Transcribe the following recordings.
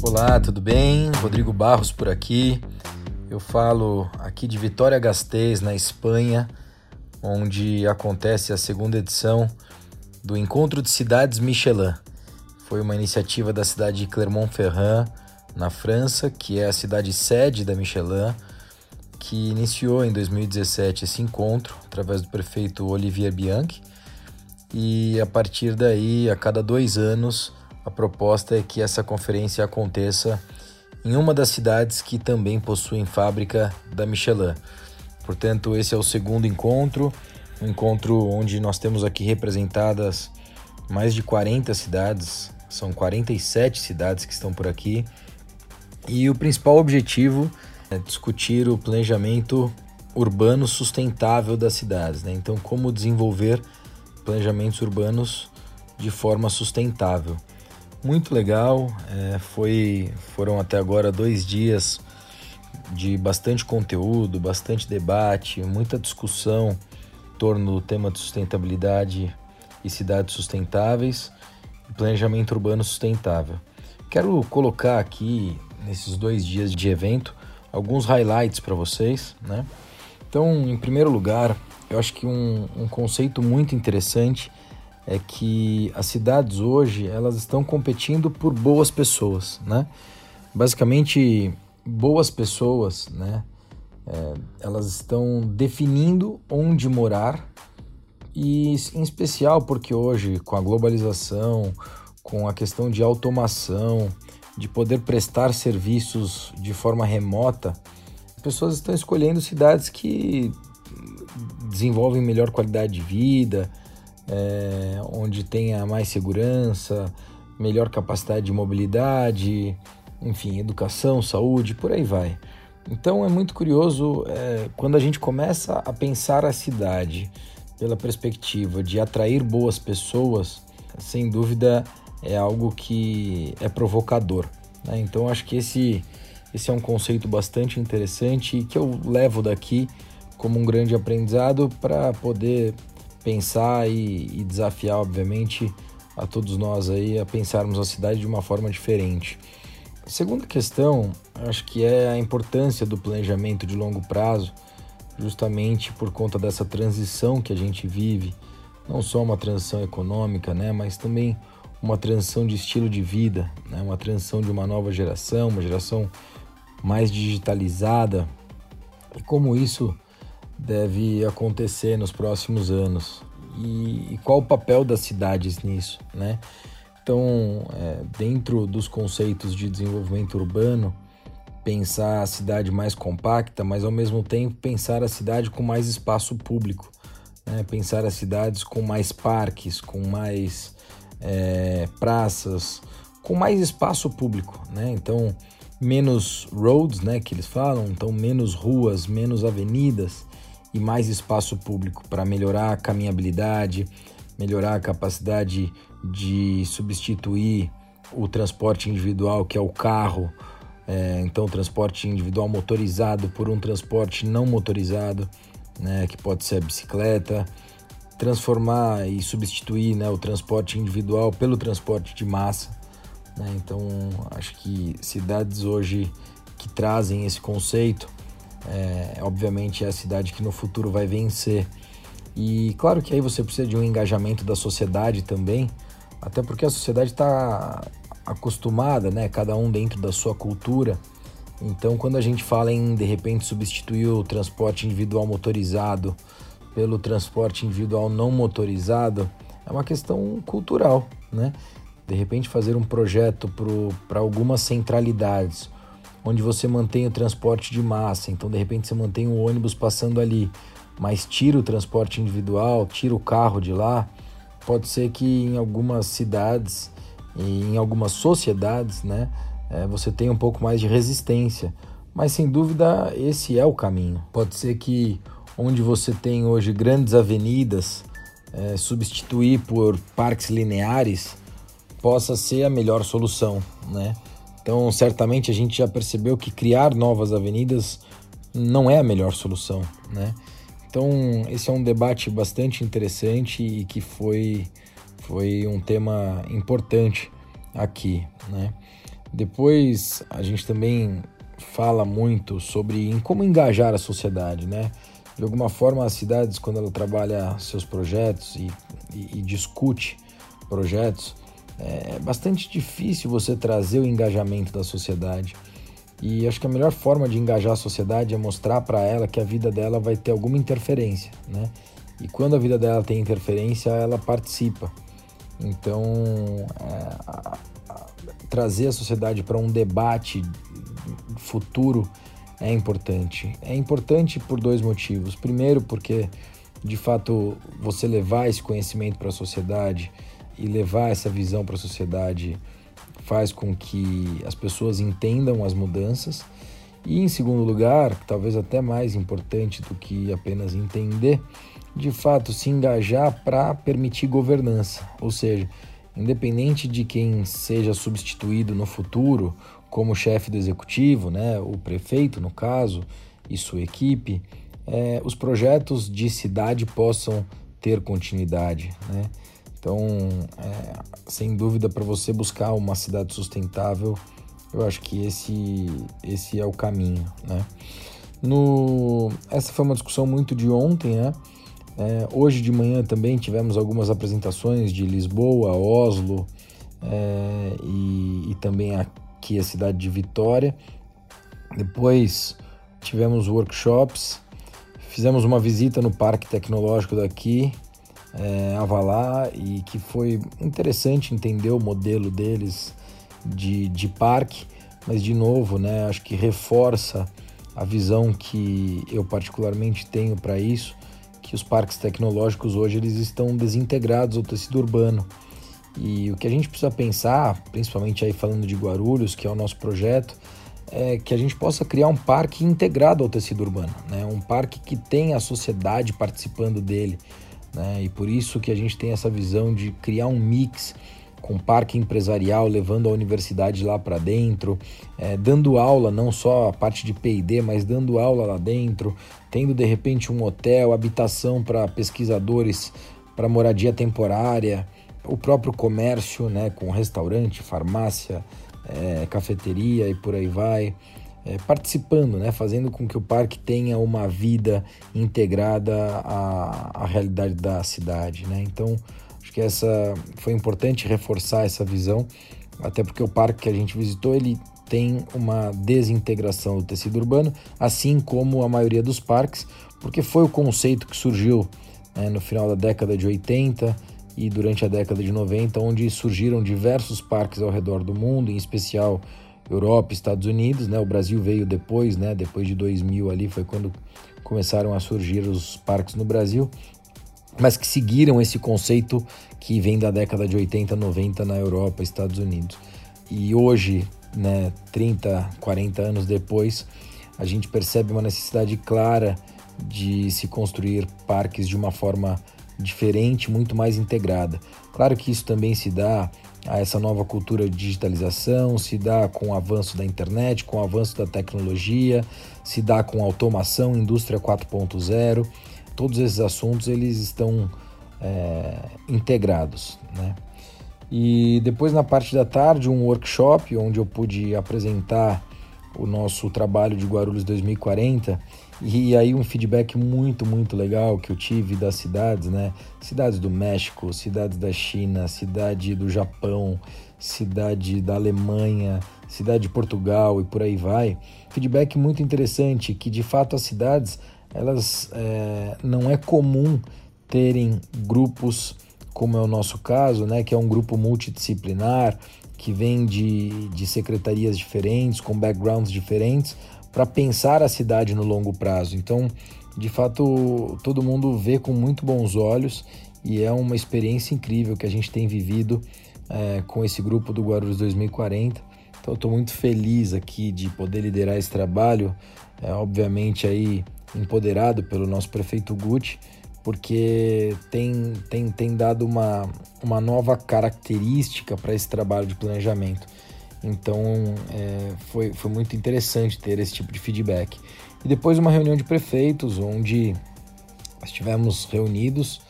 Olá, tudo bem? Rodrigo Barros por aqui. Eu falo aqui de Vitória Gasteiz, na Espanha, onde acontece a segunda edição do Encontro de Cidades Michelin. Foi uma iniciativa da cidade de Clermont-Ferrand, na França, que é a cidade sede da Michelin, que iniciou em 2017 esse encontro através do prefeito Olivier Bianchi. E a partir daí, a cada dois anos, a proposta é que essa conferência aconteça em uma das cidades que também possuem fábrica da Michelin. Portanto, esse é o segundo encontro, um encontro onde nós temos aqui representadas mais de 40 cidades, são 47 cidades que estão por aqui. E o principal objetivo é discutir o planejamento urbano sustentável das cidades, né? Então, como desenvolver planejamentos urbanos de forma sustentável muito legal. É, foi, foram até agora dois dias de bastante conteúdo, bastante debate, muita discussão em torno do tema de sustentabilidade e cidades sustentáveis e planejamento urbano sustentável. Quero colocar aqui nesses dois dias de evento alguns highlights para vocês, né? Então, em primeiro lugar, eu acho que um, um conceito muito interessante é que as cidades hoje elas estão competindo por boas pessoas, né? Basicamente, boas pessoas, né? É, elas estão definindo onde morar e em especial porque hoje com a globalização, com a questão de automação, de poder prestar serviços de forma remota, as pessoas estão escolhendo cidades que desenvolvem melhor qualidade de vida, é, onde tenha mais segurança, melhor capacidade de mobilidade, enfim, educação, saúde, por aí vai. Então é muito curioso é, quando a gente começa a pensar a cidade pela perspectiva de atrair boas pessoas, sem dúvida é algo que é provocador. Né? Então acho que esse, esse é um conceito bastante interessante e que eu levo daqui como um grande aprendizado para poder pensar e, e desafiar, obviamente, a todos nós aí a pensarmos a cidade de uma forma diferente. A segunda questão, acho que é a importância do planejamento de longo prazo, justamente por conta dessa transição que a gente vive, não só uma transição econômica, né, mas também uma transição de estilo de vida, né, uma transição de uma nova geração, uma geração mais digitalizada, e como isso deve acontecer nos próximos anos e, e qual o papel das cidades nisso, né? Então, é, dentro dos conceitos de desenvolvimento urbano, pensar a cidade mais compacta, mas ao mesmo tempo pensar a cidade com mais espaço público, né? pensar as cidades com mais parques, com mais é, praças, com mais espaço público, né? Então, menos roads, né, que eles falam, então menos ruas, menos avenidas, e mais espaço público para melhorar a caminhabilidade, melhorar a capacidade de substituir o transporte individual, que é o carro, é, então o transporte individual motorizado por um transporte não motorizado, né, que pode ser a bicicleta, transformar e substituir né, o transporte individual pelo transporte de massa. Né? Então, acho que cidades hoje que trazem esse conceito é, obviamente é a cidade que no futuro vai vencer. E claro que aí você precisa de um engajamento da sociedade também, até porque a sociedade está acostumada, né? Cada um dentro da sua cultura. Então, quando a gente fala em de repente substituir o transporte individual motorizado pelo transporte individual não motorizado, é uma questão cultural, né? De repente fazer um projeto para algumas centralidades onde você mantém o transporte de massa, então de repente você mantém o ônibus passando ali, mas tira o transporte individual, tira o carro de lá, pode ser que em algumas cidades em algumas sociedades, né, é, você tenha um pouco mais de resistência, mas sem dúvida esse é o caminho. Pode ser que onde você tem hoje grandes avenidas, é, substituir por parques lineares possa ser a melhor solução, né? Então, certamente a gente já percebeu que criar novas avenidas não é a melhor solução, né? Então, esse é um debate bastante interessante e que foi, foi um tema importante aqui, né? Depois a gente também fala muito sobre como engajar a sociedade, né? De alguma forma, as cidades, quando ela trabalha seus projetos e, e, e discute projetos, é bastante difícil você trazer o engajamento da sociedade. E acho que a melhor forma de engajar a sociedade é mostrar para ela que a vida dela vai ter alguma interferência, né? E quando a vida dela tem interferência, ela participa. Então, é, a, a, trazer a sociedade para um debate futuro é importante. É importante por dois motivos. Primeiro, porque de fato você levar esse conhecimento para a sociedade e levar essa visão para a sociedade faz com que as pessoas entendam as mudanças. E em segundo lugar, talvez até mais importante do que apenas entender, de fato se engajar para permitir governança, ou seja, independente de quem seja substituído no futuro como chefe do executivo, né, o prefeito no caso e sua equipe, é, os projetos de cidade possam ter continuidade, né? Então, é, sem dúvida, para você buscar uma cidade sustentável, eu acho que esse, esse é o caminho, né? No, essa foi uma discussão muito de ontem, né? É, hoje de manhã também tivemos algumas apresentações de Lisboa, Oslo é, e, e, também aqui a cidade de Vitória. Depois tivemos workshops, fizemos uma visita no Parque Tecnológico daqui, é, Avalar, e que foi interessante entender o modelo deles de, de parque, mas de novo, né, acho que reforça a visão que eu particularmente tenho para isso, que os parques tecnológicos hoje eles estão desintegrados ao tecido urbano. E o que a gente precisa pensar, principalmente aí falando de Guarulhos, que é o nosso projeto, é que a gente possa criar um parque integrado ao tecido urbano, né? um parque que tenha a sociedade participando dele. Né? E por isso que a gente tem essa visão de criar um mix com parque empresarial, levando a universidade lá para dentro, é, dando aula, não só a parte de PD, mas dando aula lá dentro, tendo de repente um hotel, habitação para pesquisadores, para moradia temporária, o próprio comércio, né, com restaurante, farmácia, é, cafeteria e por aí vai, é, participando, né, fazendo com que o parque tenha uma vida integrada à, à realidade da cidade. Né? Então, Acho que essa foi importante reforçar essa visão, até porque o parque que a gente visitou ele tem uma desintegração do tecido urbano, assim como a maioria dos parques, porque foi o conceito que surgiu né, no final da década de 80 e durante a década de 90, onde surgiram diversos parques ao redor do mundo, em especial Europa, Estados Unidos, né? O Brasil veio depois, né? Depois de 2000 ali foi quando começaram a surgir os parques no Brasil mas que seguiram esse conceito que vem da década de 80, 90 na Europa, Estados Unidos. E hoje, né, 30, 40 anos depois, a gente percebe uma necessidade clara de se construir parques de uma forma diferente, muito mais integrada. Claro que isso também se dá a essa nova cultura de digitalização, se dá com o avanço da internet, com o avanço da tecnologia, se dá com automação, indústria 4.0 todos esses assuntos eles estão é, integrados, né? E depois na parte da tarde um workshop onde eu pude apresentar o nosso trabalho de Guarulhos 2040 e aí um feedback muito muito legal que eu tive das cidades, né? Cidades do México, cidades da China, cidade do Japão, cidade da Alemanha, cidade de Portugal e por aí vai. Feedback muito interessante que de fato as cidades elas é, não é comum terem grupos como é o nosso caso, né, que é um grupo multidisciplinar que vem de, de secretarias diferentes, com backgrounds diferentes, para pensar a cidade no longo prazo. Então, de fato, todo mundo vê com muito bons olhos e é uma experiência incrível que a gente tem vivido é, com esse grupo do Guarulhos 2040. Então, estou muito feliz aqui de poder liderar esse trabalho. É, obviamente, aí empoderado pelo nosso prefeito Gucci, porque tem, tem, tem dado uma, uma nova característica para esse trabalho de planejamento. Então é, foi, foi muito interessante ter esse tipo de feedback. E depois uma reunião de prefeitos, onde estivemos reunidos,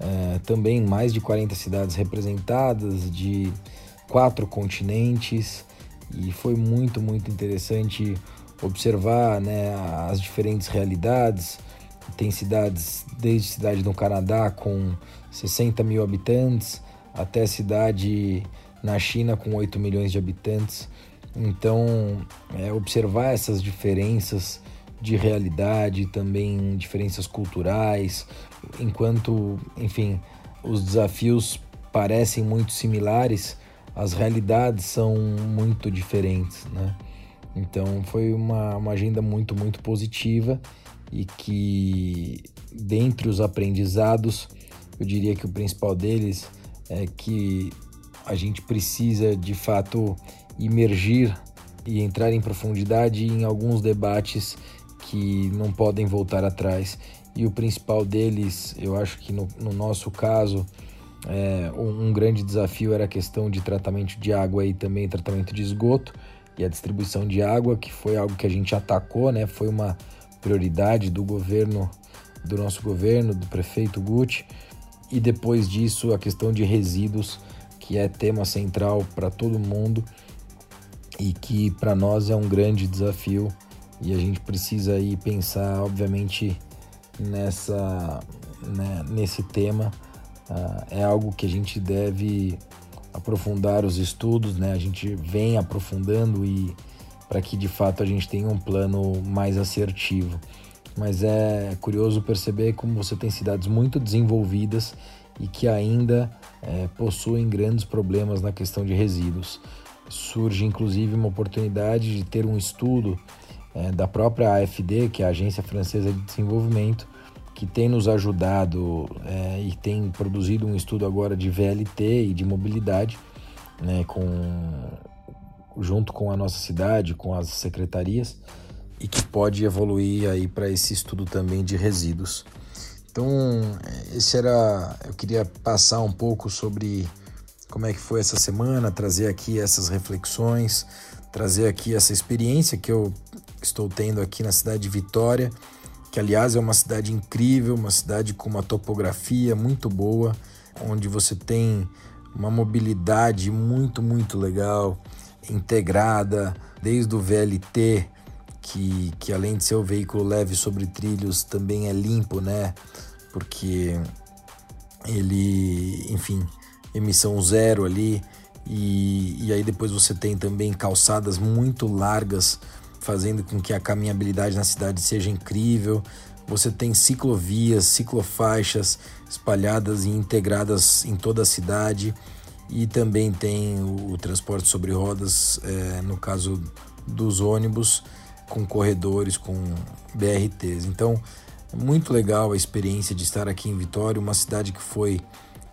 é, também mais de 40 cidades representadas, de quatro continentes, e foi muito, muito interessante observar né, as diferentes realidades. Tem cidades, desde cidade no Canadá com 60 mil habitantes até cidade na China com 8 milhões de habitantes. Então, é, observar essas diferenças de realidade, também diferenças culturais, enquanto, enfim, os desafios parecem muito similares, as realidades são muito diferentes, né? Então foi uma, uma agenda muito, muito positiva e que dentre os aprendizados, eu diria que o principal deles é que a gente precisa de fato imergir e entrar em profundidade em alguns debates que não podem voltar atrás. E o principal deles, eu acho que no, no nosso caso, é, um, um, grande desafio era a questão de tratamento de água e também tratamento de esgoto e a distribuição de água, que foi algo que a gente atacou, né? Foi uma prioridade do governo, do nosso governo, do prefeito Gucci. E depois disso, a questão de resíduos, que é tema central para todo mundo e que para nós é um grande desafio e a gente precisa aí pensar, obviamente, nessa, né, nesse tema Uh, é algo que a gente deve aprofundar os estudos, né? A gente vem aprofundando e para que de fato a gente tenha um plano mais assertivo. Mas é curioso perceber como você tem cidades muito desenvolvidas e que ainda é, possuem grandes problemas na questão de resíduos. Surge inclusive uma oportunidade de ter um estudo é, da própria AFD, que é a Agência Francesa de Desenvolvimento, que tem nos ajudado é, e tem produzido um estudo agora de VLT e de mobilidade, né, com, junto com a nossa cidade, com as secretarias, e que pode evoluir aí para esse estudo também de resíduos. Então, esse era, eu queria passar um pouco sobre como é que foi essa semana, trazer aqui essas reflexões, trazer aqui essa experiência que eu estou tendo aqui na cidade de Vitória que aliás é uma cidade incrível, uma cidade com uma topografia muito boa, onde você tem uma mobilidade muito, muito legal, integrada, desde o VLT, que, que além de ser o veículo leve sobre trilhos, também é limpo, né? Porque ele, enfim, emissão zero ali, e, e aí depois você tem também calçadas muito largas fazendo com que a caminhabilidade na cidade seja incrível. Você tem ciclovias, ciclofaixas espalhadas e integradas em toda a cidade e também tem o, transporte sobre rodas, é, no caso dos ônibus, com corredores, com BRTs. Então, muito legal a experiência de estar aqui em Vitória, uma cidade que foi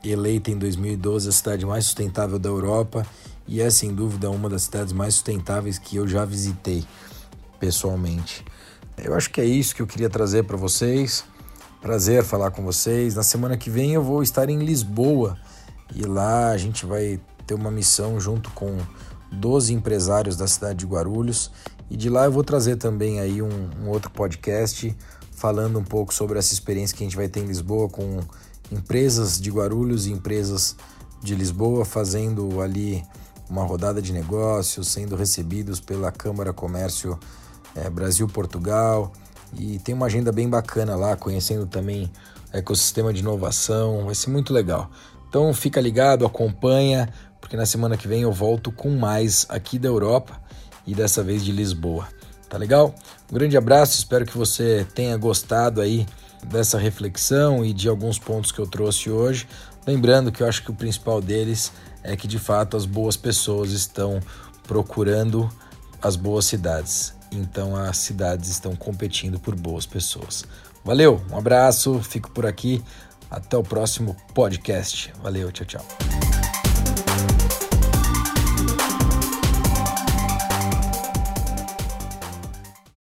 eleita em 2012 a cidade mais sustentável da Europa e é sem dúvida uma das cidades mais sustentáveis que eu já visitei pessoalmente. Eu acho que é isso que eu queria trazer para vocês. Prazer falar com vocês. Na semana que vem eu vou estar em Lisboa e lá a gente vai ter uma missão junto com 12 empresários da cidade de Guarulhos. E de lá eu vou trazer também aí um, um outro podcast falando um pouco sobre essa experiência que a gente vai ter em Lisboa com empresas de Guarulhos e empresas de Lisboa fazendo ali uma rodada de negócios, sendo recebidos pela Câmara Comércio é, Brasil-Portugal, e tem uma agenda bem bacana lá, conhecendo também ecossistema de inovação, vai ser muito legal. Então fica ligado, acompanha, porque na semana que vem eu volto com mais aqui da Europa e dessa vez de Lisboa. Tá legal? Um grande abraço, espero que você tenha gostado aí dessa reflexão e de alguns pontos que eu trouxe hoje. Lembrando que eu acho que o principal deles é que de fato as boas pessoas estão procurando as boas cidades. Então as cidades estão competindo por boas pessoas. Valeu, um abraço, fico por aqui. Até o próximo podcast. Valeu, tchau, tchau.